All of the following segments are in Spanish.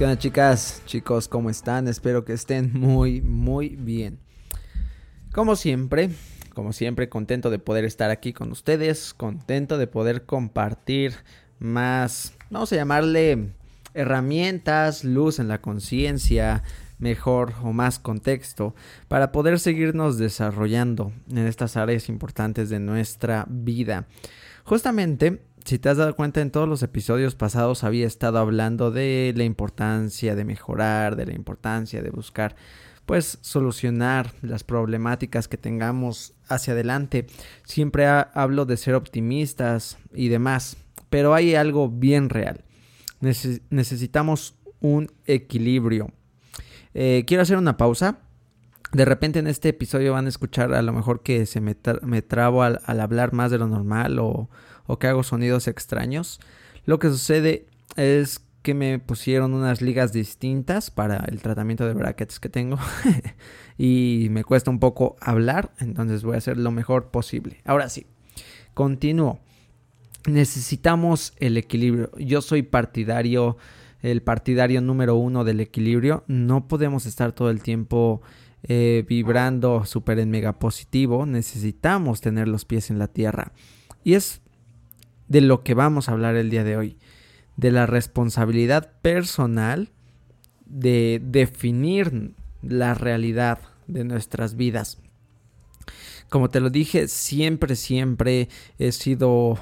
¿qué onda chicas? Chicos, ¿cómo están? Espero que estén muy, muy bien. Como siempre, como siempre, contento de poder estar aquí con ustedes, contento de poder compartir más, vamos a llamarle herramientas, luz en la conciencia, mejor o más contexto para poder seguirnos desarrollando en estas áreas importantes de nuestra vida. Justamente, si te has dado cuenta en todos los episodios pasados había estado hablando de la importancia de mejorar, de la importancia de buscar pues solucionar las problemáticas que tengamos hacia adelante. Siempre hablo de ser optimistas y demás, pero hay algo bien real. necesitamos un equilibrio eh, quiero hacer una pausa. De repente en este episodio van a escuchar a lo mejor que se me, trabo al, hablar más de lo normal o, o que hago sonidos extraños. Lo que sucede es que me pusieron unas ligas distintas para el tratamiento de brackets que tengo y me cuesta un poco hablar, entonces voy a hacer lo mejor posible. Ahora sí, continúo. Necesitamos el equilibrio. Yo soy partidario el partidario número uno del equilibrio. No podemos estar todo el tiempo eh, vibrando súper en mega positivo. Necesitamos tener los pies en la tierra. Y es de lo que vamos a hablar el día de hoy. De la responsabilidad personal de definir la realidad de nuestras vidas. Como te lo dije, siempre, siempre he sido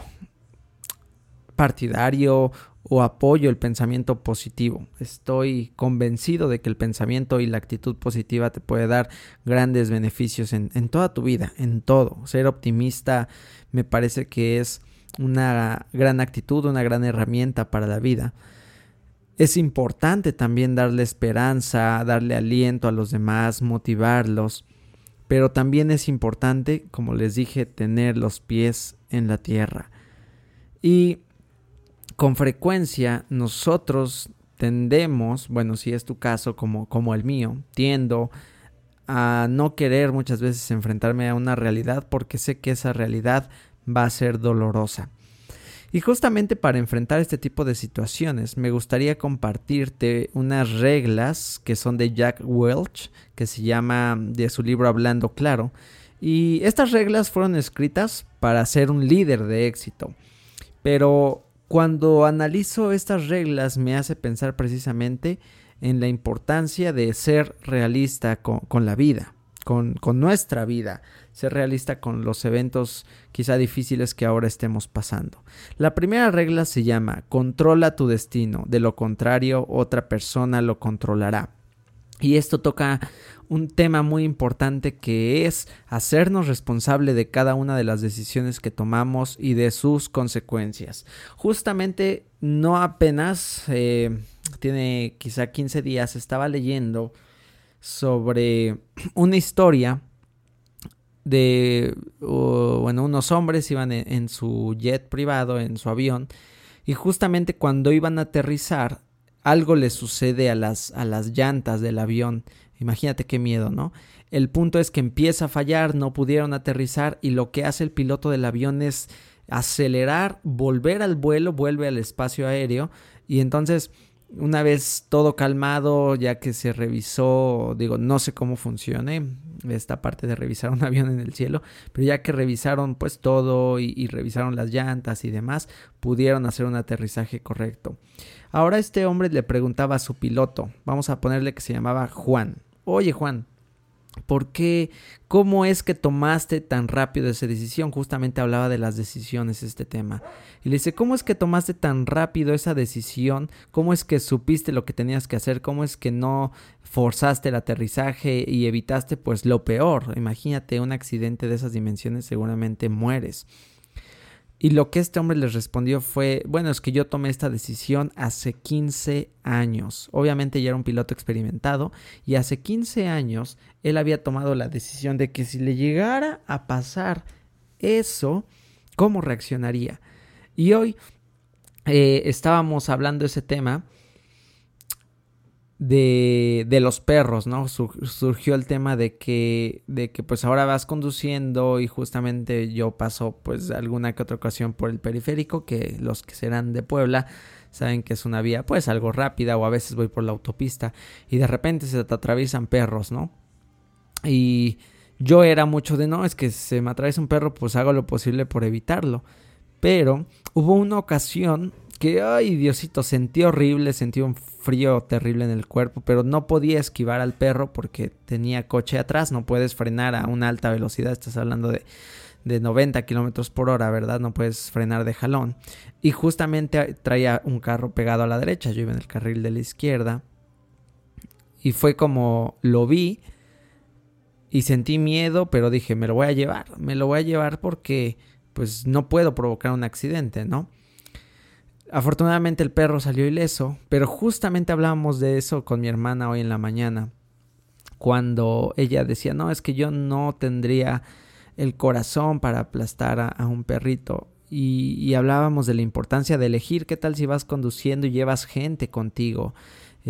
partidario o apoyo el pensamiento positivo. Estoy convencido de que el pensamiento y la actitud positiva te puede dar grandes beneficios en, toda tu vida, en todo. Ser optimista me parece que es una gran actitud, una gran herramienta para la vida. Es importante también darle esperanza, darle aliento a los demás, motivarlos, pero también es importante, como les dije, tener los pies en la tierra. Y con frecuencia nosotros tendemos, bueno, si es tu caso como, como el mío, tiendo a no querer muchas veces enfrentarme a una realidad porque sé que esa realidad va a ser dolorosa. Y justamente para enfrentar este tipo de situaciones me gustaría compartirte unas reglas que son de Jack Welch, que se llama de su libro Hablando Claro. Y estas reglas fueron escritas para ser un líder de éxito. Pero cuando analizo estas reglas me hace pensar precisamente en la importancia de ser realista con, la vida, con, nuestra vida, ser realista con los eventos quizá difíciles que ahora estemos pasando. La primera regla se llama controla tu destino, de lo contrario otra persona lo controlará. Y esto toca un tema muy importante que es hacernos responsable de cada una de las decisiones que tomamos y de sus consecuencias. Justamente no apenas, eh, tiene quizá 15 días, estaba leyendo sobre una historia de, bueno, unos hombres iban en, en su jet privado, en su avión, y justamente cuando iban a aterrizar, algo le sucede a las, a las llantas del avión. Imagínate qué miedo, ¿no? El punto es que empieza a fallar, no pudieron aterrizar y lo que hace el piloto del avión es acelerar, volver al vuelo, vuelve al espacio aéreo y entonces una vez todo calmado, ya que se revisó, digo, no sé cómo funcione esta parte de revisar un avión en el cielo, pero ya que revisaron pues todo y, y, revisaron las llantas y demás, pudieron hacer un aterrizaje correcto. Ahora este hombre le preguntaba a su piloto, vamos a ponerle que se llamaba Juan, oye Juan, ¿Por qué? ¿Cómo es que tomaste tan rápido esa decisión? Justamente hablaba de las decisiones este tema. Y le dice, ¿cómo es que tomaste tan rápido esa decisión? ¿Cómo es que supiste lo que tenías que hacer? ¿Cómo es que no forzaste el aterrizaje y evitaste pues lo peor? Imagínate un accidente de esas dimensiones, seguramente mueres. Y lo que este hombre les respondió fue, bueno, es que yo tomé esta decisión hace 15 años. Obviamente ya era un piloto experimentado y hace 15 años él había tomado la decisión de que si le llegara a pasar eso, ¿cómo reaccionaría? Y hoy eh, estábamos hablando de ese tema de, de los perros, ¿no? surgió el tema de que, de que pues ahora vas conduciendo y justamente yo paso pues alguna que otra ocasión por el periférico, que los que serán de Puebla saben que es una vía pues algo rápida o a veces voy por la autopista y de repente se te atraviesan perros, ¿no? Y yo era mucho de no, es que se me atraviesa un perro pues hago lo posible por evitarlo. Pero hubo una ocasión que, ay Diosito, sentí horrible, sentí un frío terrible en el cuerpo, pero no podía esquivar al perro porque tenía coche atrás, no puedes frenar a una alta velocidad, estás hablando de, de 90 kilómetros por hora, ¿verdad? No puedes frenar de jalón. Y justamente traía un carro pegado a la derecha, yo iba en el carril de la izquierda. Y fue como lo vi y sentí miedo, pero dije, me lo voy a llevar, me lo voy a llevar porque pues no puedo provocar un accidente, ¿no? Afortunadamente el perro salió ileso, pero justamente hablábamos de eso con mi hermana hoy en la mañana, cuando ella decía, no, es que yo no tendría el corazón para aplastar a, un perrito. Y, y, hablábamos de la importancia de elegir qué tal si vas conduciendo y llevas gente contigo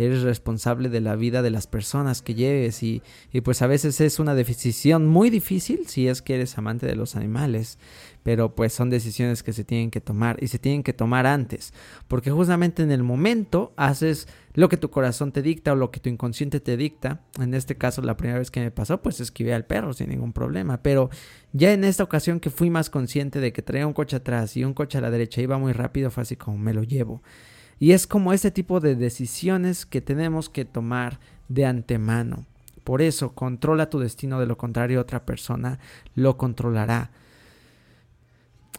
eres responsable de la vida de las personas que lleves y, y, pues a veces es una decisión muy difícil si es que eres amante de los animales, pero pues son decisiones que se tienen que tomar y se tienen que tomar antes, porque justamente en el momento haces lo que tu corazón te dicta o lo que tu inconsciente te dicta. En este caso la primera vez que me pasó pues esquivé al perro sin ningún problema, pero ya en esta ocasión que fui más consciente de que traía un coche atrás y un coche a la derecha iba muy rápido fue así como me lo llevo. Y es como ese tipo de decisiones que tenemos que tomar de antemano. Por eso, controla tu destino, de lo contrario otra persona lo controlará.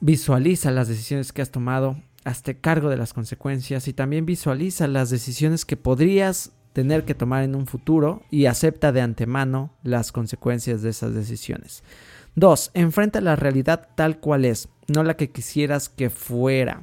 Visualiza las decisiones que has tomado, hazte cargo de las consecuencias y también visualiza las decisiones que podrías tener que tomar en un futuro y acepta de antemano las consecuencias de esas decisiones. 2. Enfrenta la realidad tal cual es, no la que quisieras que fuera.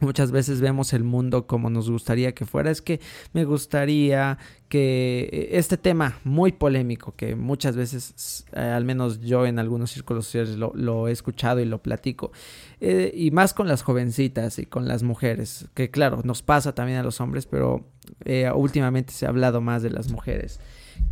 Muchas veces vemos el mundo como nos gustaría que fuera. Es que me gustaría que eh, este tema muy polémico, que muchas veces, eh, al menos yo en algunos círculos sociales lo, he escuchado y lo platico, eh, y más con las jovencitas y con las mujeres, que claro, nos pasa también a los hombres, pero últimamente se ha hablado más de las mujeres,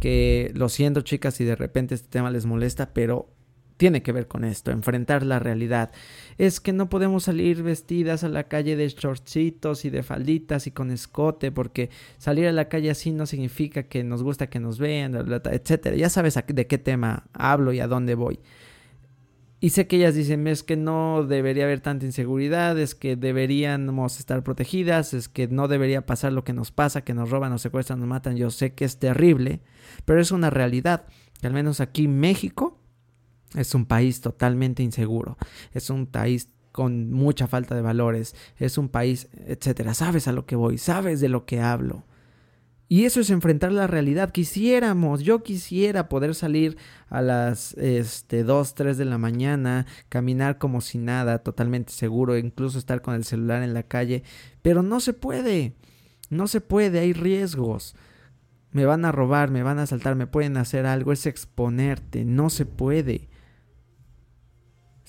que lo siento chicas si de repente este tema les molesta, pero tiene que ver con esto, enfrentar la realidad. Es que no podemos salir vestidas a la calle de shortcitos y de falditas y con escote, porque salir a la calle así no significa que nos gusta que nos vean, etcétera. Ya sabes de qué tema hablo y a dónde voy. Y sé que ellas dicen, es que no debería haber tanta inseguridad, es que deberíamos estar protegidas, es que no debería pasar lo que nos pasa, que nos roban, nos secuestran, nos matan. Yo sé que es terrible, pero es una realidad. Que al menos aquí en México es un país totalmente inseguro. Es un país con mucha falta de valores. Es un país, etcétera. Sabes a lo que voy, sabes de lo que hablo. Y eso es enfrentar la realidad. Quisiéramos, yo quisiera poder salir a las este, 2, 3 de la mañana, caminar como si nada, totalmente seguro, incluso estar con el celular en la calle, pero no se puede. No se puede, hay riesgos. Me van a robar, me van a asaltar, me pueden hacer algo, es exponerte, no se puede.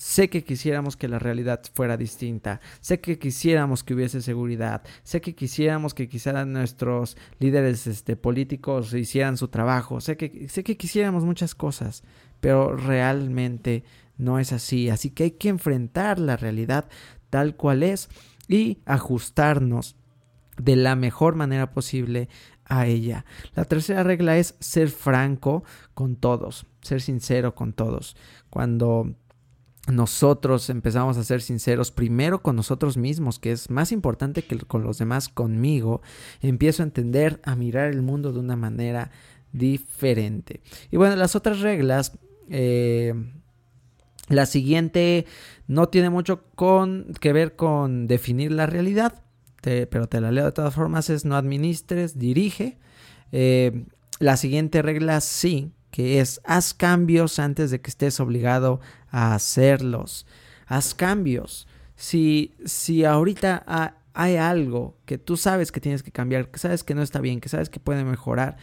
Sé que quisiéramos que la realidad fuera distinta, sé que quisiéramos que hubiese seguridad, sé que quisiéramos que quizás nuestros líderes este, políticos hicieran su trabajo, que, sé que quisiéramos muchas cosas, pero realmente no es así. Así que hay que enfrentar la realidad tal cual es y ajustarnos de la mejor manera posible a ella. La tercera regla es ser franco con todos, ser sincero con todos. Cuando nosotros empezamos a ser sinceros primero con nosotros mismos, que es más importante que con los demás conmigo, empiezo a entender, a mirar el mundo de una manera diferente. Y bueno, las otras reglas, eh, la siguiente no tiene mucho con, que ver con definir la realidad, pero te la leo de todas formas, es no administres, dirige. Eh, la siguiente regla sí, que es haz cambios antes de que estés obligado a hacerlos. Haz cambios. Si, si ahorita hay algo que tú sabes que tienes que cambiar, que sabes que no está bien, que sabes que puede mejorar,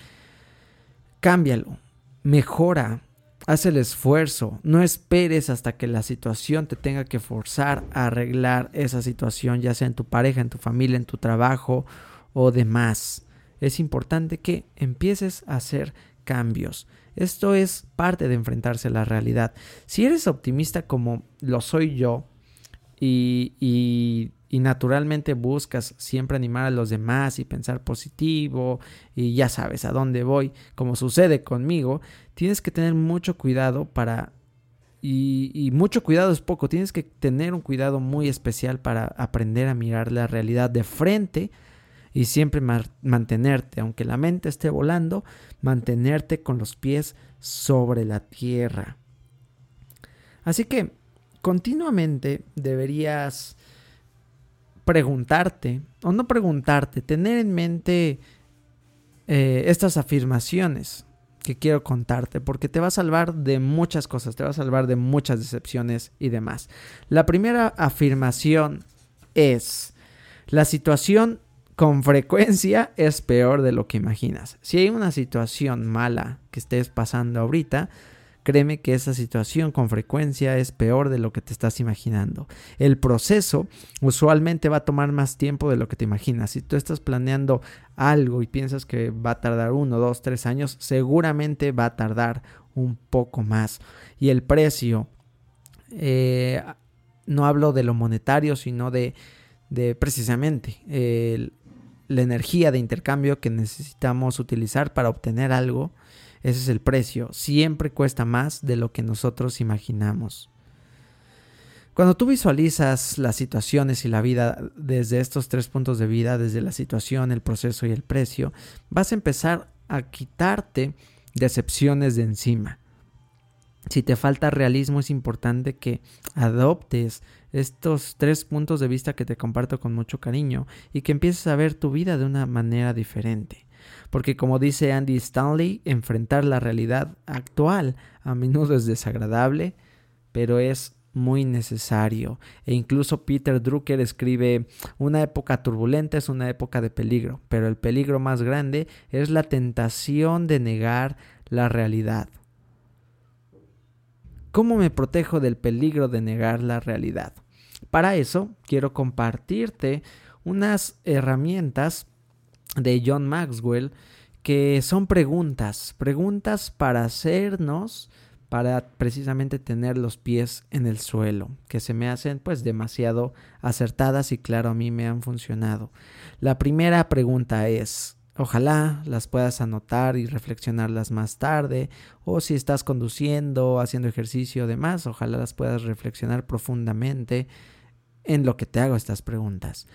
cámbialo, mejora, haz el esfuerzo, no esperes hasta que la situación te tenga que forzar a arreglar esa situación, ya sea en tu pareja, en tu familia, en tu trabajo o demás. Es importante que empieces a hacer cambios. Esto es parte de enfrentarse a la realidad. Si eres optimista como lo soy yo y, naturalmente buscas siempre animar a los demás y pensar positivo y ya sabes a dónde voy, como sucede conmigo, tienes que tener mucho cuidado para... Y, y mucho cuidado es poco, tienes que tener un cuidado muy especial para aprender a mirar la realidad de frente y siempre mantenerte, aunque la mente esté volando, mantenerte con los pies sobre la tierra. Así que continuamente deberías preguntarte, o no preguntarte, tener en mente eh, estas afirmaciones que quiero contarte, porque te va a salvar de muchas cosas, te va a salvar de muchas decepciones y demás. La primera afirmación es, la situación con frecuencia es peor de lo que imaginas. Si hay una situación mala que estés pasando ahorita, créeme que esa situación con frecuencia es peor de lo que te estás imaginando. El proceso usualmente va a tomar más tiempo de lo que te imaginas. Si tú estás planeando algo y piensas que va a tardar uno, dos, tres años, seguramente va a tardar un poco más. Y el precio, eh, no hablo de lo monetario, sino de, de precisamente el, la energía de intercambio que necesitamos utilizar para obtener algo, ese es el precio. Siempre cuesta más de lo que nosotros imaginamos. Cuando tú visualizas las situaciones y la vida desde estos tres puntos de vida, desde la situación, el proceso y el precio, vas a empezar a quitarte decepciones de encima. Si te falta realismo es importante que adoptes estos tres puntos de vista que te comparto con mucho cariño y que empieces a ver tu vida de una manera diferente. Porque como dice Andy Stanley, enfrentar la realidad actual a menudo es desagradable, pero es muy necesario. E incluso Peter Drucker escribe, una época turbulenta es una época de peligro, pero el peligro más grande es la tentación de negar la realidad. ¿Cómo me protejo del peligro de negar la realidad? Para eso quiero compartirte unas herramientas de John Maxwell que son preguntas, preguntas para hacernos, para precisamente tener los pies en el suelo, que se me hacen pues demasiado acertadas y claro, a mí me han funcionado. La primera pregunta es, Ojalá las puedas anotar y reflexionarlas más tarde o si estás conduciendo, haciendo ejercicio o demás, ojalá las puedas reflexionar profundamente en lo que te hago estas preguntas.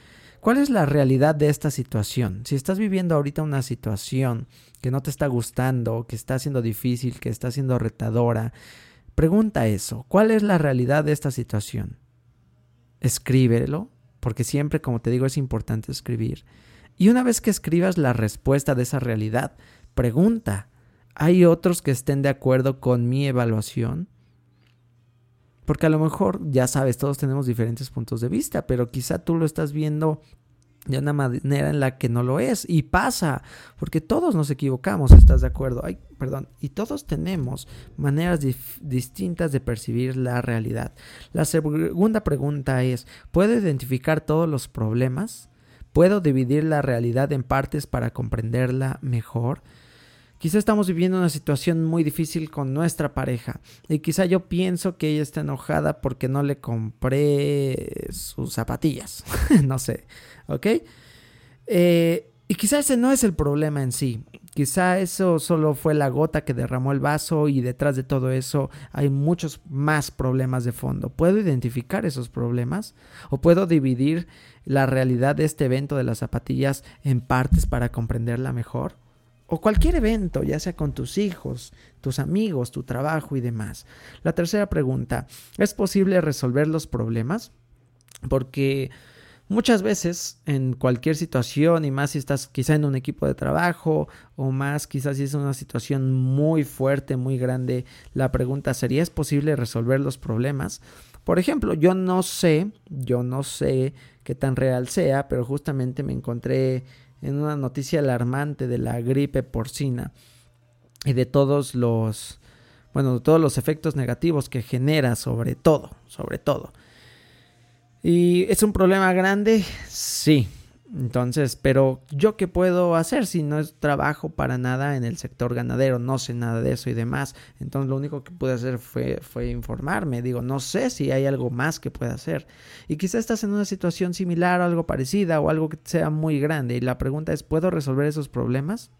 ¿Cuál es la realidad de esta situación? Si estás viviendo ahorita una situación que no te está gustando, que está siendo difícil, que está siendo retadora, pregunta eso. ¿Cuál es la realidad de esta situación? Escríbelo, porque siempre, como te digo, es importante escribir. Y una vez que escribas la respuesta de esa realidad, pregunta, ¿hay otros que estén de acuerdo con mi evaluación? Porque a lo mejor, ya sabes, todos tenemos diferentes puntos de vista, pero quizá tú lo estás viendo de una manera en la que no lo es. Y pasa, porque todos nos equivocamos, ¿estás de acuerdo? Ay, perdón. Y todos tenemos maneras distintas de percibir la realidad. La segunda pregunta es, ¿puedo identificar todos los problemas? ¿Puedo dividir la realidad en partes para comprenderla mejor? Quizá estamos viviendo una situación muy difícil con nuestra pareja y quizá yo pienso que ella está enojada porque no le compré sus zapatillas, no sé, ¿ok? Eh, y quizá ese no es el problema en sí. Quizá eso solo fue la gota que derramó el vaso y detrás de todo eso hay muchos más problemas de fondo. ¿Puedo identificar esos problemas? ¿O puedo dividir la realidad de este evento de las zapatillas en partes para comprenderla mejor? O cualquier evento, ya sea con tus hijos, tus amigos, tu trabajo y demás. La tercera pregunta, ¿es posible resolver los problemas? Porque Muchas veces en cualquier situación y más si estás quizá en un equipo de trabajo o más quizás si es una situación muy fuerte, muy grande, la pregunta sería ¿es posible resolver los problemas? Por ejemplo, yo no sé, yo no sé qué tan real sea, pero justamente me encontré en una noticia alarmante de la gripe porcina y de todos los bueno, de todos los efectos negativos que genera sobre todo, sobre todo. ¿Y es un problema grande? Sí. Entonces, pero yo qué puedo hacer si no trabajo para nada en el sector ganadero, no sé nada de eso y demás. Entonces lo único que pude hacer fue, fue informarme. Digo, no sé si hay algo más que pueda hacer. Y quizás estás en una situación similar o algo parecida o algo que sea muy grande. Y la pregunta es, ¿puedo resolver esos problemas?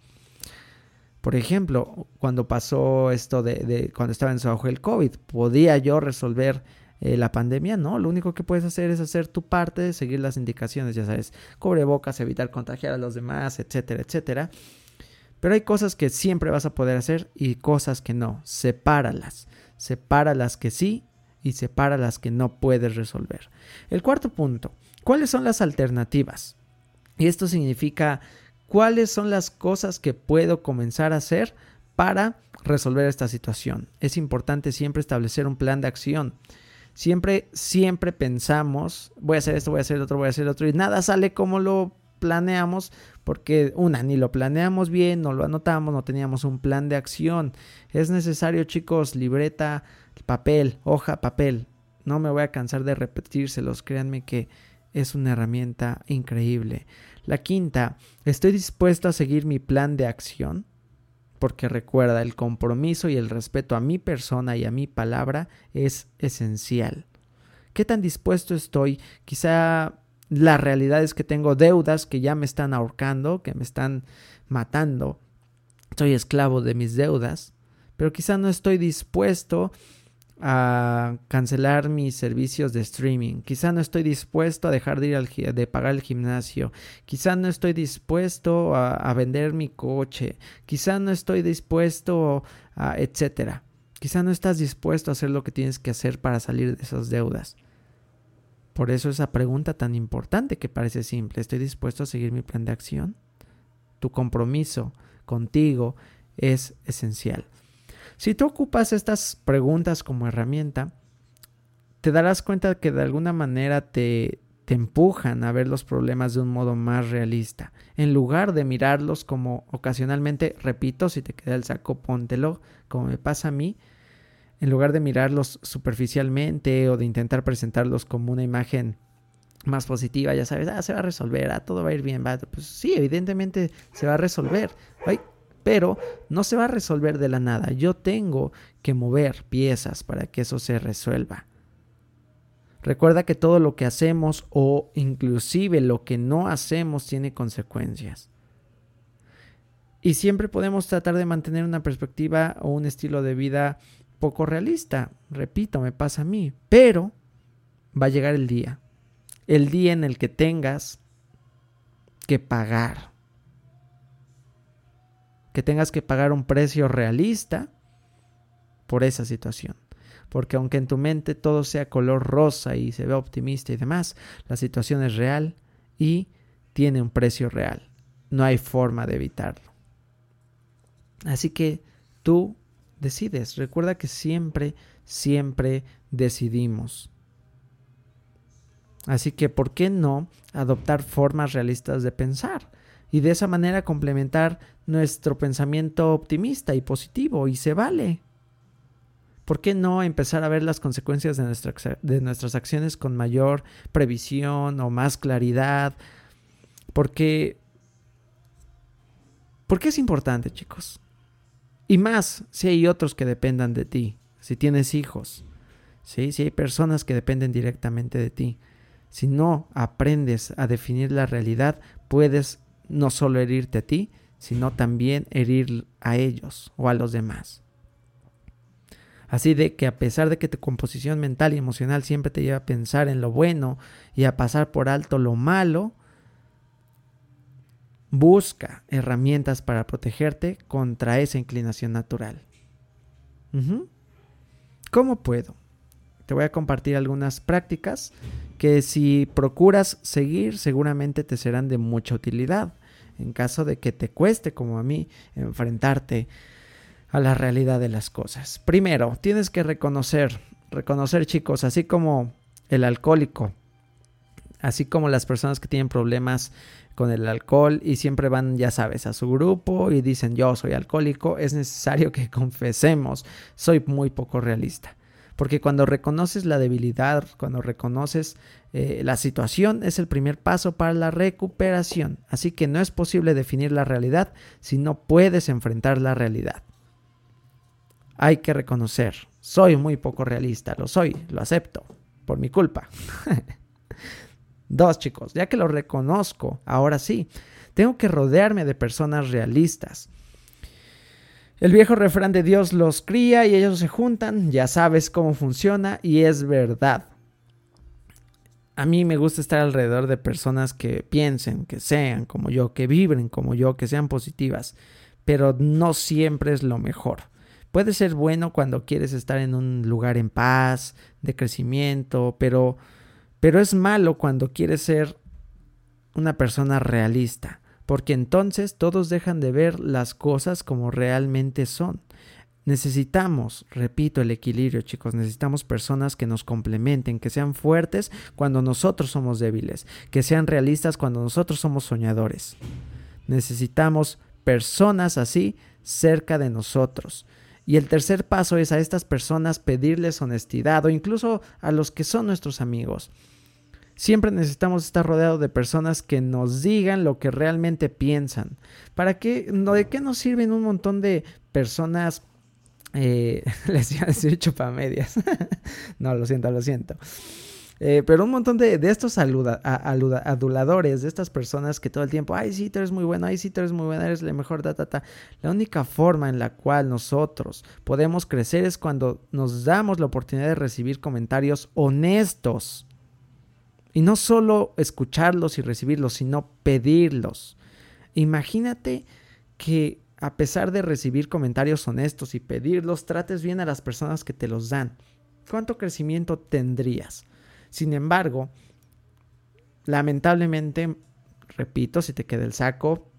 Por ejemplo, cuando pasó esto de, de cuando estaba en su auge el COVID, ¿podía yo resolver eh, la pandemia, no, lo único que puedes hacer es hacer tu parte, seguir las indicaciones, ya sabes, bocas, evitar contagiar a los demás, etcétera, etcétera. Pero hay cosas que siempre vas a poder hacer y cosas que no, sepáralas, separa las que sí y separa las que no puedes resolver. El cuarto punto, ¿cuáles son las alternativas? Y esto significa cuáles son las cosas que puedo comenzar a hacer para resolver esta situación. Es importante siempre establecer un plan de acción. Siempre, siempre pensamos, voy a hacer esto, voy a hacer otro, voy a hacer otro, y nada sale como lo planeamos, porque una, ni lo planeamos bien, no lo anotamos, no teníamos un plan de acción. Es necesario, chicos, libreta, papel, hoja, papel. No me voy a cansar de repetírselos, créanme que es una herramienta increíble. La quinta, estoy dispuesto a seguir mi plan de acción porque recuerda, el compromiso y el respeto a mi persona y a mi palabra es esencial. ¿Qué tan dispuesto estoy? Quizá la realidad es que tengo deudas que ya me están ahorcando, que me están matando. Soy esclavo de mis deudas, pero quizá no estoy dispuesto a cancelar mis servicios de streaming. Quizá no estoy dispuesto a dejar de ir al de pagar el gimnasio. Quizá no estoy dispuesto a, vender mi coche. Quizá no estoy dispuesto a etcétera. Quizá no estás dispuesto a hacer lo que tienes que hacer para salir de esas deudas. Por eso esa pregunta tan importante que parece simple, ¿estoy dispuesto a seguir mi plan de acción? Tu compromiso contigo es esencial. Si tú ocupas estas preguntas como herramienta, te darás cuenta que de alguna manera te, te empujan a ver los problemas de un modo más realista. En lugar de mirarlos como ocasionalmente, repito, si te queda el saco, póntelo, como me pasa a mí, en lugar de mirarlos superficialmente o de intentar presentarlos como una imagen más positiva, ya sabes, ah, se va a resolver, ah, todo va a ir bien, va. pues sí, evidentemente se va a resolver. Pero no se va a resolver de la nada. Yo tengo que mover piezas para que eso se resuelva. Recuerda que todo lo que hacemos o inclusive lo que no hacemos tiene consecuencias. Y siempre podemos tratar de mantener una perspectiva o un estilo de vida poco realista. Repito, me pasa a mí. Pero va a llegar el día. El día en el que tengas que pagar que tengas que pagar un precio realista por esa situación. Porque aunque en tu mente todo sea color rosa y se vea optimista y demás, la situación es real y tiene un precio real. No hay forma de evitarlo. Así que tú decides. Recuerda que siempre, siempre decidimos. Así que, ¿por qué no adoptar formas realistas de pensar? Y de esa manera complementar nuestro pensamiento optimista y positivo y se vale. ¿Por qué no empezar a ver las consecuencias de, de nuestras acciones con mayor previsión o más claridad? Porque, porque es importante, chicos. Y más si hay otros que dependan de ti, si tienes hijos, si hay personas que dependen directamente de ti. Si no aprendes a definir la realidad, puedes no solo herirte a ti, sino también herir a ellos o a los demás. Así de que a pesar de que tu composición mental y emocional siempre te lleva a pensar en lo bueno y a pasar por alto lo malo, busca herramientas para protegerte contra esa inclinación natural. ¿Cómo puedo? Te voy a compartir algunas prácticas que si procuras seguir seguramente te serán de mucha utilidad en caso de que te cueste como a mí enfrentarte a la realidad de las cosas. Primero, tienes que reconocer, reconocer chicos, así como el alcohólico, así como las personas que tienen problemas con el alcohol y siempre van, ya sabes, a su grupo y dicen yo soy alcohólico, es necesario que confesemos, soy muy poco realista. Porque cuando reconoces la debilidad, cuando reconoces eh, la situación, es el primer paso para la recuperación. Así que no es posible definir la realidad si no puedes enfrentar la realidad. Hay que reconocer, soy muy poco realista, lo soy, lo acepto, por mi culpa. Dos chicos, ya que lo reconozco, ahora sí, tengo que rodearme de personas realistas. El viejo refrán de Dios los cría y ellos se juntan, ya sabes cómo funciona y es verdad. A mí me gusta estar alrededor de personas que piensen, que sean como yo, que vibren como yo, que sean positivas, pero no siempre es lo mejor. Puede ser bueno cuando quieres estar en un lugar en paz, de crecimiento, pero, pero es malo cuando quieres ser una persona realista porque entonces todos dejan de ver las cosas como realmente son. Necesitamos, repito, el equilibrio, chicos. Necesitamos personas que nos complementen, que sean fuertes cuando nosotros somos débiles, que sean realistas cuando nosotros somos soñadores. Necesitamos personas así cerca de nosotros. Y el tercer paso es a estas personas pedirles honestidad o incluso a los que son nuestros amigos. Siempre necesitamos estar rodeados de personas que nos digan lo que realmente piensan. ¿Para qué? ¿De qué nos sirven un montón de personas? Eh, les iba a decir chupamedias. no, lo siento, lo siento. Eh, pero un montón de, estos aduladores, de estas personas que todo el tiempo, ay, sí, tú eres muy bueno, ay, sí, tú eres muy bueno, eres la mejor, ta, ta, ta. La única forma en la cual nosotros podemos crecer es cuando nos damos la oportunidad de recibir comentarios honestos y no solo escucharlos y recibirlos, sino pedirlos. Imagínate que a pesar de recibir comentarios honestos y pedirlos, trates bien a las personas que te los dan. ¿Cuánto crecimiento tendrías? Sin embargo, lamentablemente, repito, si te queda el saco,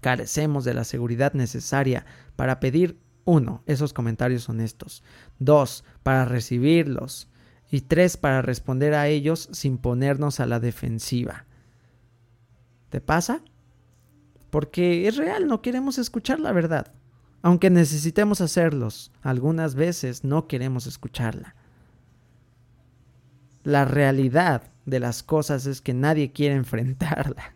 carecemos de la seguridad necesaria para pedir, uno, esos comentarios honestos. Dos, para recibirlos y tres, para responder a ellos sin ponernos a la defensiva. ¿Te pasa? Porque es real, no queremos escuchar la verdad. Aunque necesitemos hacerlos, algunas veces no queremos escucharla. La realidad de las cosas es que nadie quiere enfrentarla.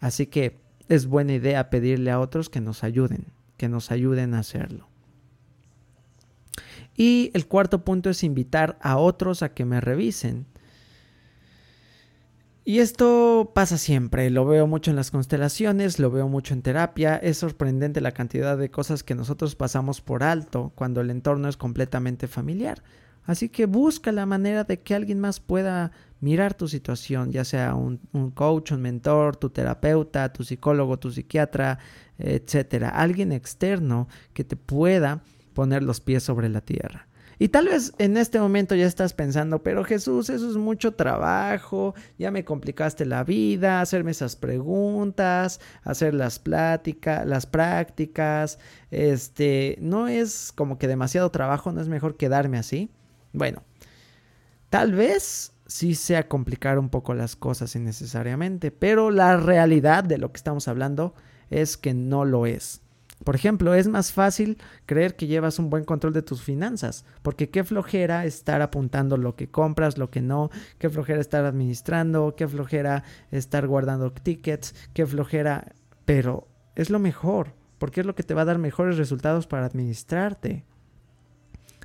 Así que es buena idea pedirle a otros que nos ayuden, que nos ayuden a hacerlo. Y el cuarto punto es invitar a otros a que me revisen. Y esto pasa siempre, lo veo mucho en las constelaciones, lo veo mucho en terapia, es sorprendente la cantidad de cosas que nosotros pasamos por alto cuando el entorno es completamente familiar. Así que busca la manera de que alguien más pueda mirar tu situación, ya sea un, coach, un mentor, tu terapeuta, tu psicólogo, tu psiquiatra, etcétera, alguien externo que te pueda poner los pies sobre la tierra. Y tal vez en este momento ya estás pensando, pero Jesús, eso es mucho trabajo, ya me complicaste la vida, hacerme esas preguntas, hacer las pláticas, las prácticas, este, no es como que demasiado trabajo, no es mejor quedarme así. Bueno, tal vez sí sea complicar un poco las cosas innecesariamente, pero la realidad de lo que estamos hablando es que no lo es. Por ejemplo, es más fácil creer que llevas un buen control de tus finanzas, porque qué flojera estar apuntando lo que compras, lo que no, qué flojera estar administrando, qué flojera estar guardando tickets, qué flojera, pero es lo mejor, porque es lo que te va a dar mejores resultados para administrarte.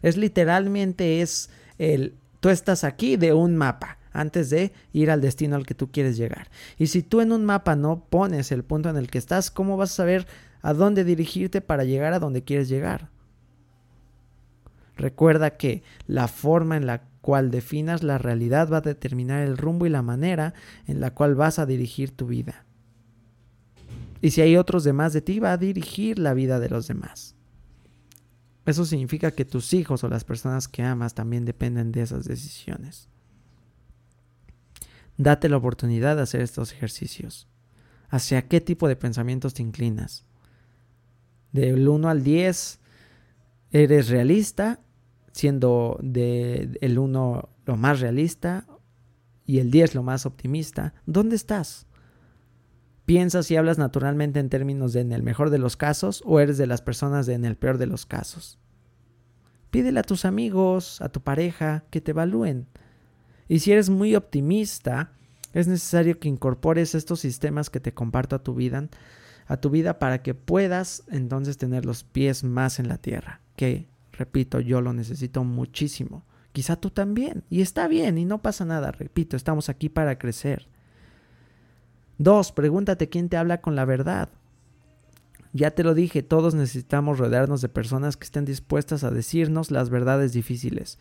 Es literalmente es el tú estás aquí de un mapa antes de ir al destino al que tú quieres llegar. Y si tú en un mapa no pones el punto en el que estás, ¿cómo vas a saber a dónde dirigirte para llegar a donde quieres llegar? Recuerda que la forma en la cual definas la realidad va a determinar el rumbo y la manera en la cual vas a dirigir tu vida. Y si hay otros demás de ti, va a dirigir la vida de los demás. Eso significa que tus hijos o las personas que amas también dependen de esas decisiones. Date la oportunidad de hacer estos ejercicios. ¿Hacia qué tipo de pensamientos te inclinas? Del 1 al 10, ¿eres realista? Siendo de el 1 lo más realista y el 10 lo más optimista. ¿Dónde estás? ¿Piensas y hablas naturalmente en términos de en el mejor de los casos o eres de las personas de en el peor de los casos? Pídele a tus amigos, a tu pareja, que te evalúen. Y si eres muy optimista, es necesario que incorpores estos sistemas que te comparto a tu vida, a tu vida para que puedas entonces tener los pies más en la tierra, que repito, yo lo necesito muchísimo. Quizá tú también, y está bien, y no pasa nada, repito, estamos aquí para crecer. Dos, pregúntate quién te habla con la verdad. Ya te lo dije, todos necesitamos rodearnos de personas que estén dispuestas a decirnos las verdades difíciles.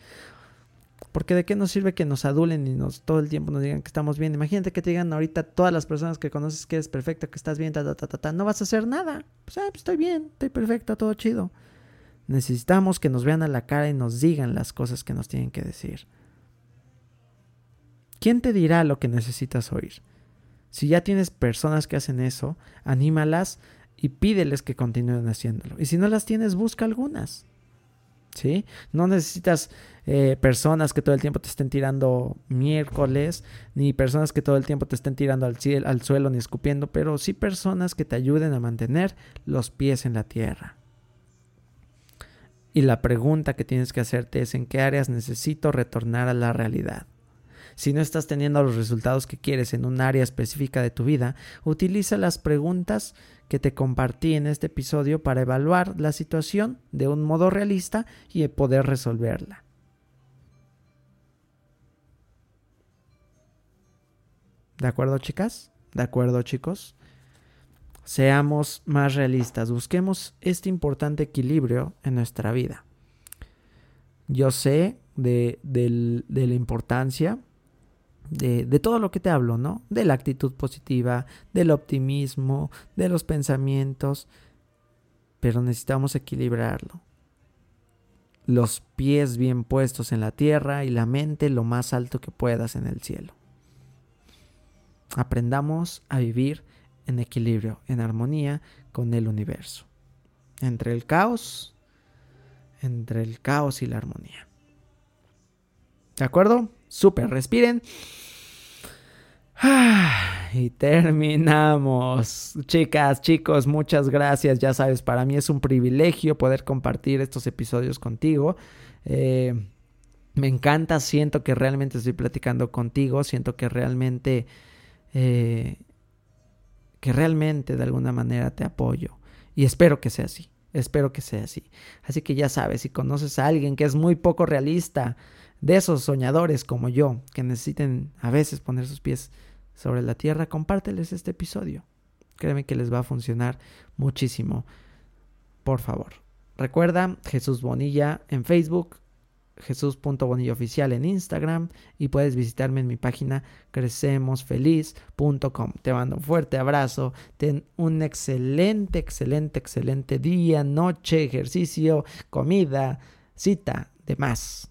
Porque de qué nos sirve que nos adulen y nos todo el tiempo nos digan que estamos bien. Imagínate que te digan ahorita todas las personas que conoces que eres perfecta, que estás bien, ta, ta, ta, ta, no vas a hacer nada. Pues, ah, pues estoy bien, estoy perfecta, todo chido. Necesitamos que nos vean a la cara y nos digan las cosas que nos tienen que decir. ¿Quién te dirá lo que necesitas oír? Si ya tienes personas que hacen eso, anímalas y pídeles que continúen haciéndolo. Y si no las tienes, busca algunas. ¿Sí? No necesitas eh, personas que todo el tiempo te estén tirando miércoles, ni personas que todo el tiempo te estén tirando al, cielo, al suelo ni escupiendo, pero sí personas que te ayuden a mantener los pies en la tierra. Y la pregunta que tienes que hacerte es en qué áreas necesito retornar a la realidad. Si no estás teniendo los resultados que quieres en un área específica de tu vida, utiliza las preguntas que te compartí en este episodio para evaluar la situación de un modo realista y poder resolverla. ¿De acuerdo, chicas? ¿De acuerdo, chicos? Seamos más realistas, busquemos este importante equilibrio en nuestra vida. Yo sé de, de la importancia de, todo lo que te hablo, ¿no? De la actitud positiva, del optimismo, de los pensamientos, pero necesitamos equilibrarlo. Los pies bien puestos en la tierra y la mente lo más alto que puedas en el cielo. Aprendamos a vivir en equilibrio, en armonía con el universo. Entre el caos, entre el caos y la armonía. ¿De acuerdo? Súper, respiren. Y terminamos. Chicas, chicos, muchas gracias. Ya sabes, para mí es un privilegio poder compartir estos episodios contigo. Eh, me encanta, siento que realmente estoy platicando contigo, siento que realmente, eh, que realmente de alguna manera te apoyo. Y espero que sea así, espero que sea así. Así que ya sabes, si conoces a alguien que es muy poco realista, de esos soñadores como yo, que necesiten a veces poner sus pies sobre la tierra, compárteles este episodio. Créeme que les va a funcionar muchísimo. Por favor. Recuerda Jesús Bonilla en Facebook, Jesús.bonilla oficial en Instagram y puedes visitarme en mi página crecemosfeliz.com. Te mando un fuerte abrazo. Ten un excelente, excelente, excelente día, noche, ejercicio, comida, cita, demás.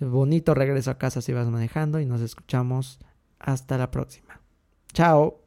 Bonito regreso a casa si vas manejando y nos escuchamos hasta la próxima. Chao.